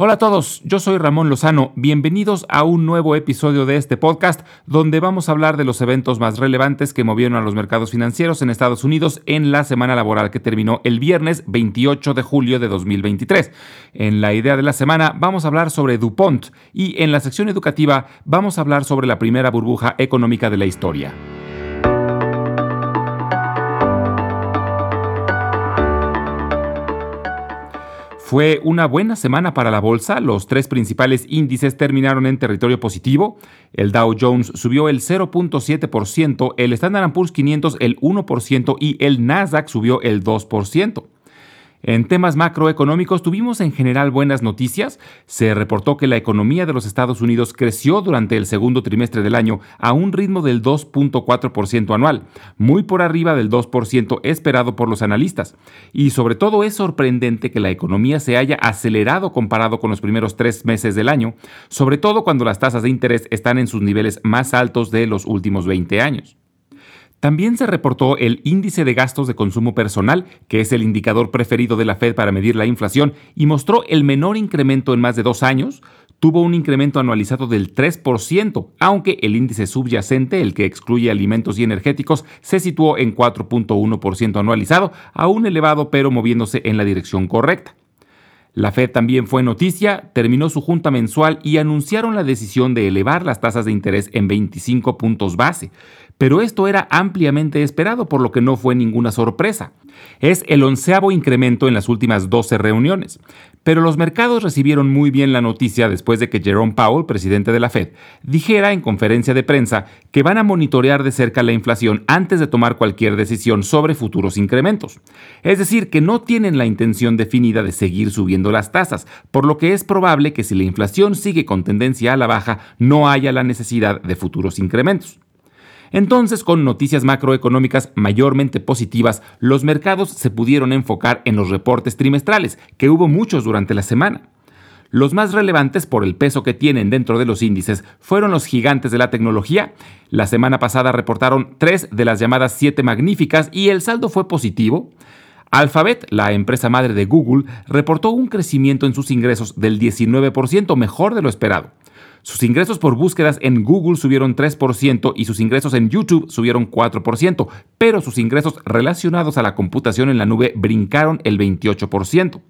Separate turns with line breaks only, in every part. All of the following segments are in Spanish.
Hola a todos, yo soy Ramón Lozano. Bienvenidos a un nuevo episodio de este podcast donde vamos a hablar de los eventos más relevantes que movieron a los mercados financieros en Estados Unidos en la semana laboral que terminó el viernes 28 de julio de 2023. En la idea de la semana vamos a hablar sobre DuPont y en la sección educativa vamos a hablar sobre la primera burbuja económica de la historia. Fue una buena semana para la bolsa, los tres principales índices terminaron en territorio positivo, el Dow Jones subió el 0.7%, el Standard Poor's 500 el 1% y el Nasdaq subió el 2%. En temas macroeconómicos tuvimos en general buenas noticias. Se reportó que la economía de los Estados Unidos creció durante el segundo trimestre del año a un ritmo del 2.4% anual, muy por arriba del 2% esperado por los analistas. Y sobre todo es sorprendente que la economía se haya acelerado comparado con los primeros tres meses del año, sobre todo cuando las tasas de interés están en sus niveles más altos de los últimos 20 años. También se reportó el índice de gastos de consumo personal, que es el indicador preferido de la Fed para medir la inflación, y mostró el menor incremento en más de dos años. Tuvo un incremento anualizado del 3%, aunque el índice subyacente, el que excluye alimentos y energéticos, se situó en 4.1% anualizado, aún elevado pero moviéndose en la dirección correcta. La Fed también fue noticia, terminó su junta mensual y anunciaron la decisión de elevar las tasas de interés en 25 puntos base pero esto era ampliamente esperado, por lo que no fue ninguna sorpresa. Es el onceavo incremento en las últimas 12 reuniones. Pero los mercados recibieron muy bien la noticia después de que Jerome Powell, presidente de la Fed, dijera en conferencia de prensa que van a monitorear de cerca la inflación antes de tomar cualquier decisión sobre futuros incrementos. Es decir, que no tienen la intención definida de seguir subiendo las tasas, por lo que es probable que si la inflación sigue con tendencia a la baja, no haya la necesidad de futuros incrementos. Entonces, con noticias macroeconómicas mayormente positivas, los mercados se pudieron enfocar en los reportes trimestrales, que hubo muchos durante la semana. Los más relevantes por el peso que tienen dentro de los índices fueron los gigantes de la tecnología. La semana pasada reportaron tres de las llamadas siete magníficas y el saldo fue positivo. Alphabet, la empresa madre de Google, reportó un crecimiento en sus ingresos del 19%, mejor de lo esperado. Sus ingresos por búsquedas en Google subieron 3% y sus ingresos en YouTube subieron 4%, pero sus ingresos relacionados a la computación en la nube brincaron el 28%.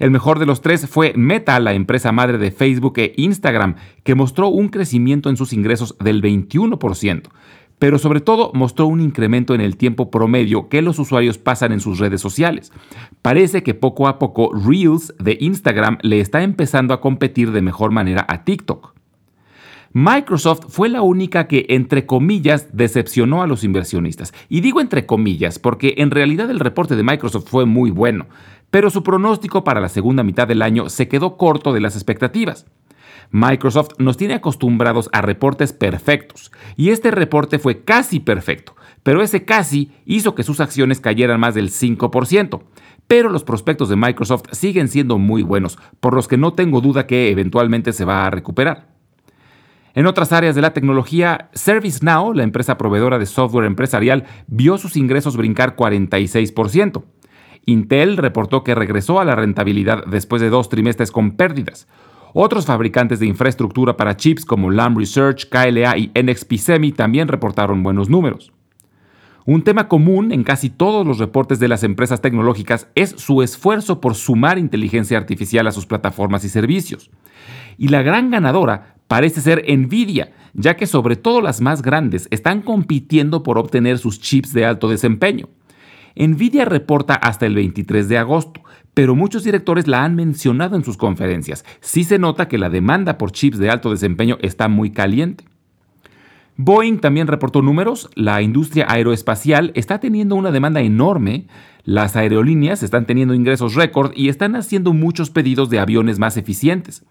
El mejor de los tres fue Meta, la empresa madre de Facebook e Instagram, que mostró un crecimiento en sus ingresos del 21% pero sobre todo mostró un incremento en el tiempo promedio que los usuarios pasan en sus redes sociales. Parece que poco a poco Reels de Instagram le está empezando a competir de mejor manera a TikTok. Microsoft fue la única que, entre comillas, decepcionó a los inversionistas. Y digo entre comillas porque en realidad el reporte de Microsoft fue muy bueno, pero su pronóstico para la segunda mitad del año se quedó corto de las expectativas. Microsoft nos tiene acostumbrados a reportes perfectos, y este reporte fue casi perfecto, pero ese casi hizo que sus acciones cayeran más del 5%. Pero los prospectos de Microsoft siguen siendo muy buenos, por los que no tengo duda que eventualmente se va a recuperar. En otras áreas de la tecnología, ServiceNow, la empresa proveedora de software empresarial, vio sus ingresos brincar 46%. Intel reportó que regresó a la rentabilidad después de dos trimestres con pérdidas. Otros fabricantes de infraestructura para chips como Lam Research, KLA y NXP Semi también reportaron buenos números. Un tema común en casi todos los reportes de las empresas tecnológicas es su esfuerzo por sumar inteligencia artificial a sus plataformas y servicios. Y la gran ganadora parece ser Nvidia, ya que sobre todo las más grandes están compitiendo por obtener sus chips de alto desempeño. Nvidia reporta hasta el 23 de agosto, pero muchos directores la han mencionado en sus conferencias. Sí se nota que la demanda por chips de alto desempeño está muy caliente. Boeing también reportó números, la industria aeroespacial está teniendo una demanda enorme, las aerolíneas están teniendo ingresos récord y están haciendo muchos pedidos de aviones más eficientes.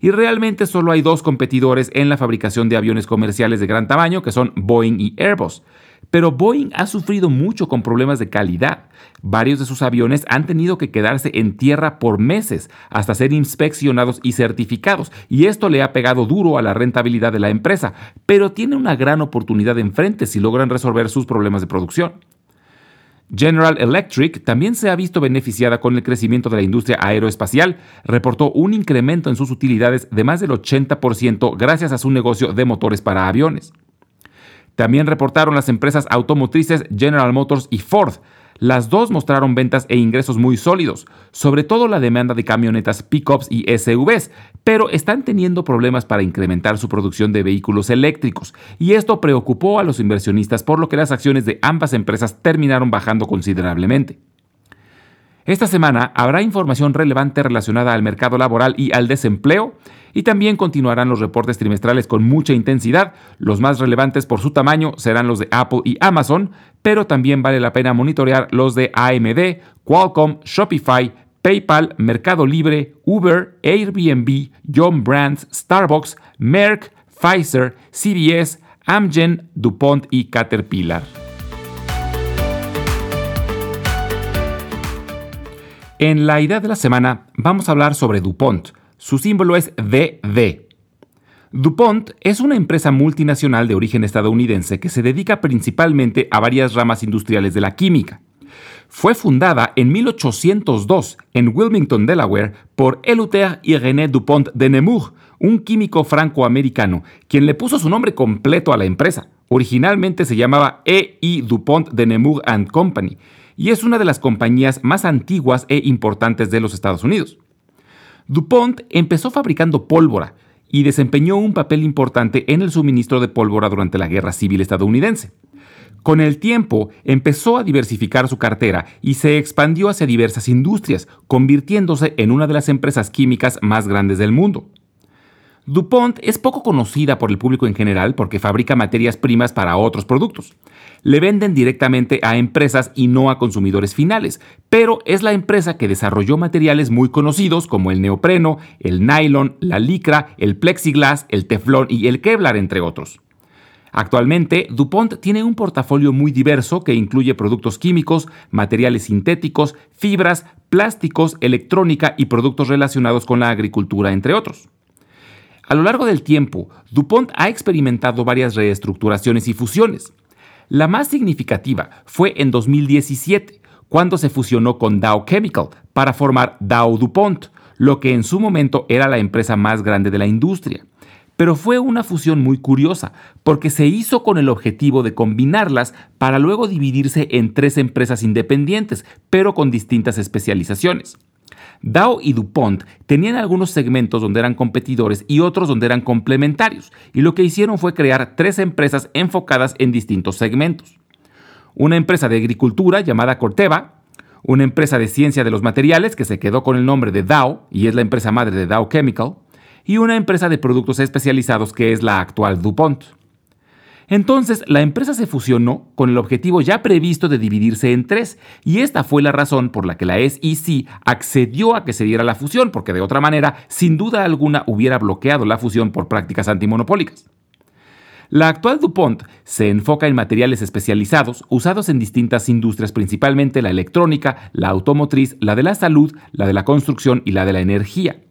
Y realmente solo hay dos competidores en la fabricación de aviones comerciales de gran tamaño, que son Boeing y Airbus. Pero Boeing ha sufrido mucho con problemas de calidad. Varios de sus aviones han tenido que quedarse en tierra por meses hasta ser inspeccionados y certificados, y esto le ha pegado duro a la rentabilidad de la empresa, pero tiene una gran oportunidad enfrente si logran resolver sus problemas de producción. General Electric también se ha visto beneficiada con el crecimiento de la industria aeroespacial. Reportó un incremento en sus utilidades de más del 80% gracias a su negocio de motores para aviones. También reportaron las empresas automotrices General Motors y Ford, las dos mostraron ventas e ingresos muy sólidos, sobre todo la demanda de camionetas pickups y SUVs, pero están teniendo problemas para incrementar su producción de vehículos eléctricos, y esto preocupó a los inversionistas por lo que las acciones de ambas empresas terminaron bajando considerablemente. Esta semana habrá información relevante relacionada al mercado laboral y al desempleo, y también continuarán los reportes trimestrales con mucha intensidad. Los más relevantes por su tamaño serán los de Apple y Amazon, pero también vale la pena monitorear los de AMD, Qualcomm, Shopify, PayPal, Mercado Libre, Uber, Airbnb, John Brands, Starbucks, Merck, Pfizer, CBS, Amgen, DuPont y Caterpillar. En la idea de la semana vamos a hablar sobre DuPont. Su símbolo es DD. DuPont es una empresa multinacional de origen estadounidense que se dedica principalmente a varias ramas industriales de la química. Fue fundada en 1802 en Wilmington, Delaware, por Eleuthère René DuPont de Nemours, un químico franco-americano, quien le puso su nombre completo a la empresa. Originalmente se llamaba E.I. DuPont de Nemours and Company y es una de las compañías más antiguas e importantes de los Estados Unidos. DuPont empezó fabricando pólvora y desempeñó un papel importante en el suministro de pólvora durante la Guerra Civil estadounidense. Con el tiempo empezó a diversificar su cartera y se expandió hacia diversas industrias, convirtiéndose en una de las empresas químicas más grandes del mundo. DuPont es poco conocida por el público en general porque fabrica materias primas para otros productos le venden directamente a empresas y no a consumidores finales, pero es la empresa que desarrolló materiales muy conocidos como el neopreno, el nylon, la licra, el plexiglas, el teflón y el kevlar, entre otros. Actualmente, DuPont tiene un portafolio muy diverso que incluye productos químicos, materiales sintéticos, fibras, plásticos, electrónica y productos relacionados con la agricultura, entre otros. A lo largo del tiempo, DuPont ha experimentado varias reestructuraciones y fusiones. La más significativa fue en 2017, cuando se fusionó con Dow Chemical para formar Dow DuPont, lo que en su momento era la empresa más grande de la industria. Pero fue una fusión muy curiosa, porque se hizo con el objetivo de combinarlas para luego dividirse en tres empresas independientes, pero con distintas especializaciones. Dow y DuPont tenían algunos segmentos donde eran competidores y otros donde eran complementarios, y lo que hicieron fue crear tres empresas enfocadas en distintos segmentos. Una empresa de agricultura llamada Corteva, una empresa de ciencia de los materiales que se quedó con el nombre de Dow y es la empresa madre de Dow Chemical, y una empresa de productos especializados que es la actual DuPont. Entonces, la empresa se fusionó con el objetivo ya previsto de dividirse en tres, y esta fue la razón por la que la SEC accedió a que se diera la fusión, porque de otra manera, sin duda alguna, hubiera bloqueado la fusión por prácticas antimonopólicas. La actual DuPont se enfoca en materiales especializados usados en distintas industrias, principalmente la electrónica, la automotriz, la de la salud, la de la construcción y la de la energía.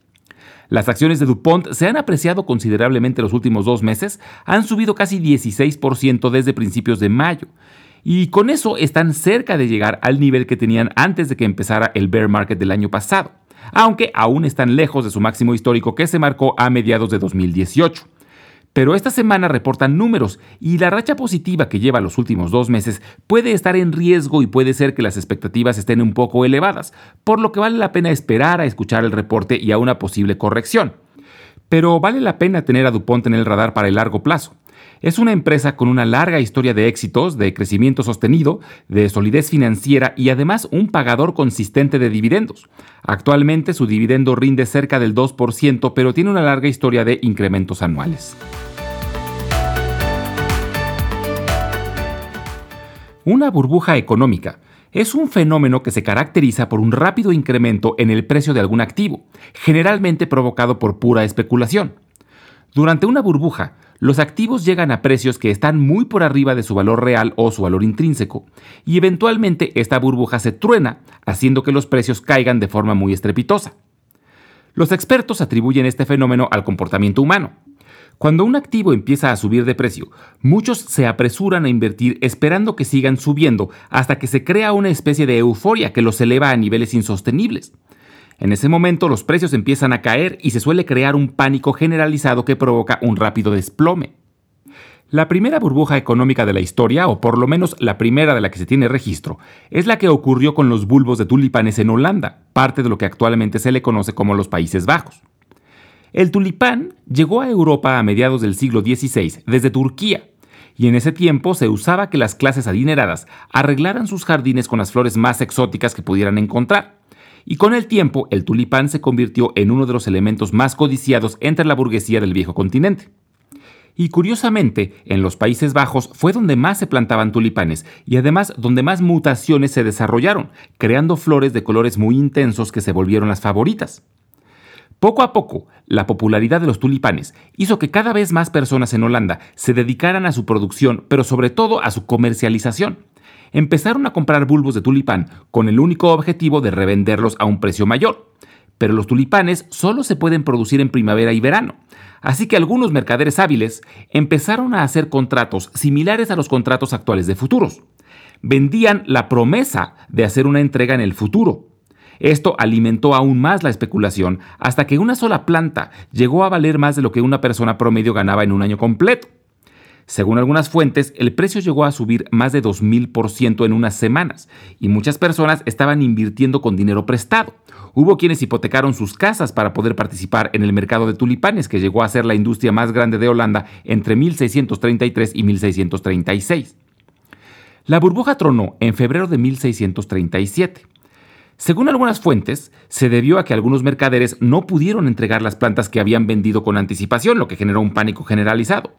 Las acciones de DuPont se han apreciado considerablemente los últimos dos meses, han subido casi 16% desde principios de mayo. Y con eso están cerca de llegar al nivel que tenían antes de que empezara el bear market del año pasado, aunque aún están lejos de su máximo histórico que se marcó a mediados de 2018. Pero esta semana reportan números y la racha positiva que lleva los últimos dos meses puede estar en riesgo y puede ser que las expectativas estén un poco elevadas, por lo que vale la pena esperar a escuchar el reporte y a una posible corrección. Pero vale la pena tener a DuPont en el radar para el largo plazo. Es una empresa con una larga historia de éxitos, de crecimiento sostenido, de solidez financiera y además un pagador consistente de dividendos. Actualmente su dividendo rinde cerca del 2%, pero tiene una larga historia de incrementos anuales. Una burbuja económica es un fenómeno que se caracteriza por un rápido incremento en el precio de algún activo, generalmente provocado por pura especulación. Durante una burbuja, los activos llegan a precios que están muy por arriba de su valor real o su valor intrínseco, y eventualmente esta burbuja se truena, haciendo que los precios caigan de forma muy estrepitosa. Los expertos atribuyen este fenómeno al comportamiento humano. Cuando un activo empieza a subir de precio, muchos se apresuran a invertir esperando que sigan subiendo hasta que se crea una especie de euforia que los eleva a niveles insostenibles. En ese momento los precios empiezan a caer y se suele crear un pánico generalizado que provoca un rápido desplome. La primera burbuja económica de la historia, o por lo menos la primera de la que se tiene registro, es la que ocurrió con los bulbos de tulipanes en Holanda, parte de lo que actualmente se le conoce como los Países Bajos. El tulipán llegó a Europa a mediados del siglo XVI desde Turquía, y en ese tiempo se usaba que las clases adineradas arreglaran sus jardines con las flores más exóticas que pudieran encontrar. Y con el tiempo el tulipán se convirtió en uno de los elementos más codiciados entre la burguesía del viejo continente. Y curiosamente, en los Países Bajos fue donde más se plantaban tulipanes y además donde más mutaciones se desarrollaron, creando flores de colores muy intensos que se volvieron las favoritas. Poco a poco, la popularidad de los tulipanes hizo que cada vez más personas en Holanda se dedicaran a su producción, pero sobre todo a su comercialización. Empezaron a comprar bulbos de tulipán con el único objetivo de revenderlos a un precio mayor. Pero los tulipanes solo se pueden producir en primavera y verano. Así que algunos mercaderes hábiles empezaron a hacer contratos similares a los contratos actuales de futuros. Vendían la promesa de hacer una entrega en el futuro, esto alimentó aún más la especulación hasta que una sola planta llegó a valer más de lo que una persona promedio ganaba en un año completo. Según algunas fuentes, el precio llegó a subir más de 2.000% en unas semanas y muchas personas estaban invirtiendo con dinero prestado. Hubo quienes hipotecaron sus casas para poder participar en el mercado de tulipanes, que llegó a ser la industria más grande de Holanda entre 1633 y 1636. La burbuja tronó en febrero de 1637. Según algunas fuentes, se debió a que algunos mercaderes no pudieron entregar las plantas que habían vendido con anticipación, lo que generó un pánico generalizado.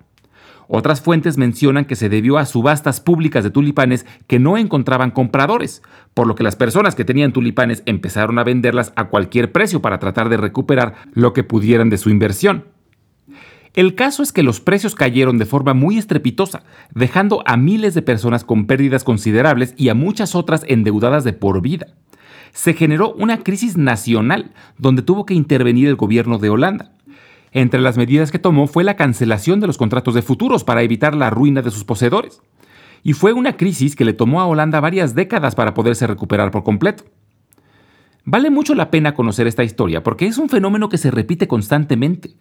Otras fuentes mencionan que se debió a subastas públicas de tulipanes que no encontraban compradores, por lo que las personas que tenían tulipanes empezaron a venderlas a cualquier precio para tratar de recuperar lo que pudieran de su inversión. El caso es que los precios cayeron de forma muy estrepitosa, dejando a miles de personas con pérdidas considerables y a muchas otras endeudadas de por vida se generó una crisis nacional donde tuvo que intervenir el gobierno de Holanda. Entre las medidas que tomó fue la cancelación de los contratos de futuros para evitar la ruina de sus poseedores. Y fue una crisis que le tomó a Holanda varias décadas para poderse recuperar por completo. Vale mucho la pena conocer esta historia porque es un fenómeno que se repite constantemente.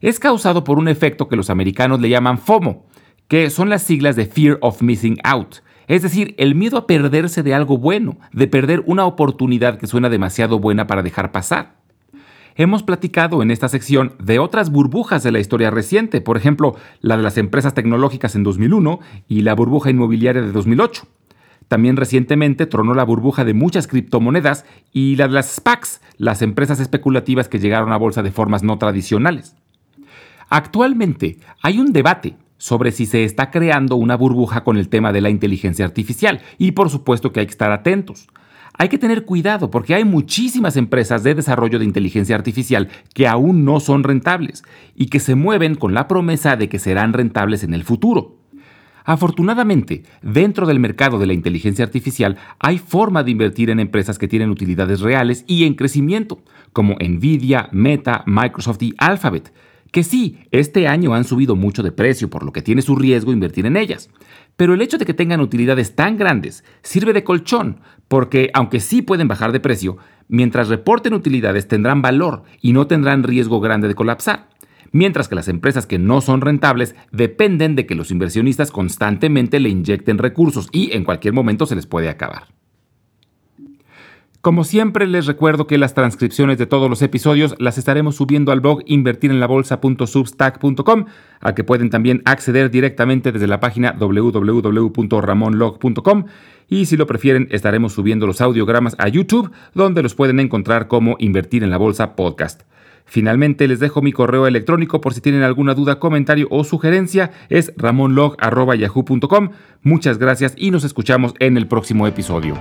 Es causado por un efecto que los americanos le llaman FOMO, que son las siglas de Fear of Missing Out, es decir, el miedo a perderse de algo bueno, de perder una oportunidad que suena demasiado buena para dejar pasar. Hemos platicado en esta sección de otras burbujas de la historia reciente, por ejemplo, la de las empresas tecnológicas en 2001 y la burbuja inmobiliaria de 2008. También recientemente tronó la burbuja de muchas criptomonedas y la de las SPACs, las empresas especulativas que llegaron a bolsa de formas no tradicionales. Actualmente hay un debate sobre si se está creando una burbuja con el tema de la inteligencia artificial. Y por supuesto que hay que estar atentos. Hay que tener cuidado porque hay muchísimas empresas de desarrollo de inteligencia artificial que aún no son rentables y que se mueven con la promesa de que serán rentables en el futuro. Afortunadamente, dentro del mercado de la inteligencia artificial hay forma de invertir en empresas que tienen utilidades reales y en crecimiento, como Nvidia, Meta, Microsoft y Alphabet, que sí, este año han subido mucho de precio, por lo que tiene su riesgo invertir en ellas. Pero el hecho de que tengan utilidades tan grandes sirve de colchón, porque aunque sí pueden bajar de precio, mientras reporten utilidades tendrán valor y no tendrán riesgo grande de colapsar. Mientras que las empresas que no son rentables dependen de que los inversionistas constantemente le inyecten recursos y en cualquier momento se les puede acabar. Como siempre les recuerdo que las transcripciones de todos los episodios las estaremos subiendo al blog invertirenlabolsa.substack.com, al que pueden también acceder directamente desde la página www.ramonlog.com y si lo prefieren estaremos subiendo los audiogramas a YouTube, donde los pueden encontrar como Invertir en la Bolsa Podcast. Finalmente les dejo mi correo electrónico por si tienen alguna duda, comentario o sugerencia, es ramonlog.yahoo.com. Muchas gracias y nos escuchamos en el próximo episodio.